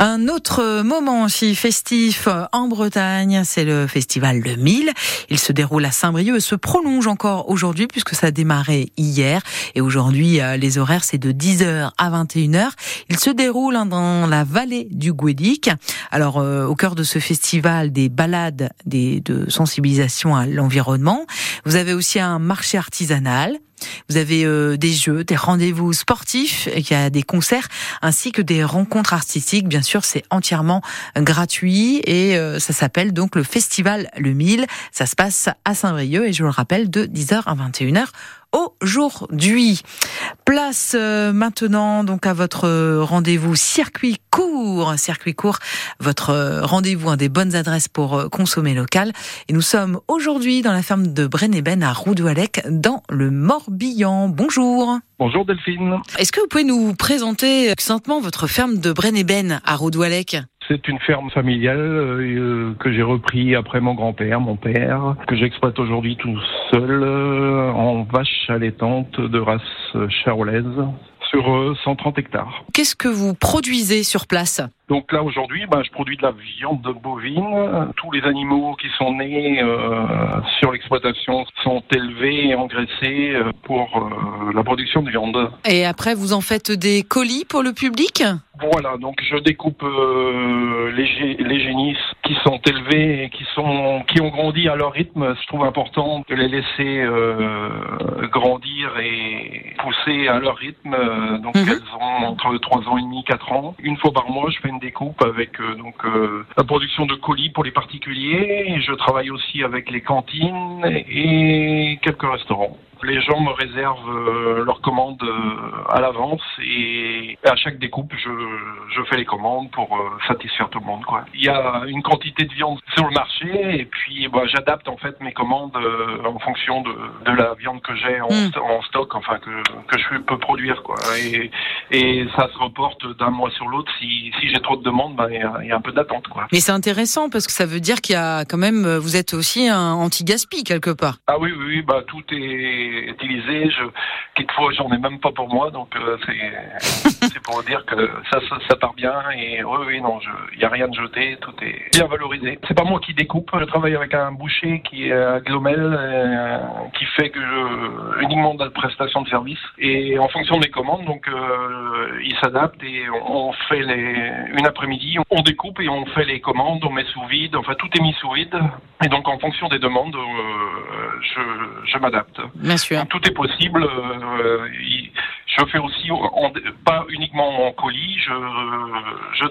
Un autre moment aussi festif en Bretagne, c'est le festival Le Mille. Il se déroule à Saint-Brieuc et se prolonge encore aujourd'hui puisque ça a démarré hier. Et aujourd'hui, euh, les horaires, c'est de 10h à 21h. Il se déroule hein, dans la vallée du Guédic. Alors, euh, au cœur de ce festival, des balades des, de sensibilisation à l'environnement. Vous avez aussi un marché artisanal vous avez euh, des jeux, des rendez-vous sportifs, il y a des concerts ainsi que des rencontres artistiques. Bien sûr, c'est entièrement gratuit et euh, ça s'appelle donc le Festival Le Mille. Ça se passe à Saint-Brieuc et je vous le rappelle de 10h à 21h aujourd'hui. Place euh, maintenant donc à votre rendez-vous circuit court, circuit court, votre euh, rendez-vous, un des bonnes adresses pour euh, consommer local. Et nous sommes aujourd'hui dans la ferme de Breneben à Roudoualec, dans le Morbihan. Bonjour. Bonjour Delphine. Est-ce que vous pouvez nous présenter succinctement votre ferme de Breneben à Roudoualec? C'est une ferme familiale euh, que j'ai repris après mon grand-père, mon père, que j'exploite aujourd'hui tout seul euh, en vache allaitante de race charolaise sur 130 euh, hectares. Qu'est-ce que vous produisez sur place? Donc là aujourd'hui, ben, je produis de la viande bovine. Tous les animaux qui sont nés euh, sur l'exploitation sont élevés et engraissés euh, pour euh, la production de viande. Et après, vous en faites des colis pour le public? Voilà, donc je découpe les, les génisses qui sont élevés et qui sont qui ont grandi à leur rythme. Je trouve important de les laisser grandir et pousser à leur rythme. Donc mhm. elles ont entre 3 ans et demi, 4 ans. Une fois par mois, je fais une découpe avec euh, donc euh, la production de colis pour les particuliers. je travaille aussi avec les cantines et quelques restaurants. Les gens me réservent euh, leurs commandes à l'avance et à chaque découpe, je, je fais les commandes pour satisfaire tout le monde. Quoi. Il y a une quantité de viande sur le marché et puis bah, j'adapte en fait mes commandes en fonction de, de la viande que j'ai en, hmm. en, stock, enfin que, que je peux produire. Quoi. Et, et ça se reporte d'un mois sur l'autre. Si, si j'ai trop de demandes, bah, il y, a un peu d'attente. Mais c'est intéressant parce que ça veut dire qu'il y a quand même, vous êtes aussi un anti-gaspi quelque part. Ah oui, oui, oui bah, tout est utilisé. Je, quelquefois, j'en ai même pas pour moi, donc euh, c'est pour dire que ça, ça, part bien. Et oui, oui, non, il n'y a rien de jeté, tout est bien valorisé. C'est pas moi qui découpe. Je travaille avec un boucher qui est à Glomel, euh, qui fait que je, uniquement de la prestation de service. Et en fonction des commandes, donc euh, il s'adapte et on fait les, une après-midi, on découpe et on fait les commandes, on met sous vide, enfin tout est mis sous vide. Et donc en fonction des demandes, euh, je, je m'adapte. Bien sûr. tout est possible. Euh, je fais aussi, pas uniquement en colis, je, je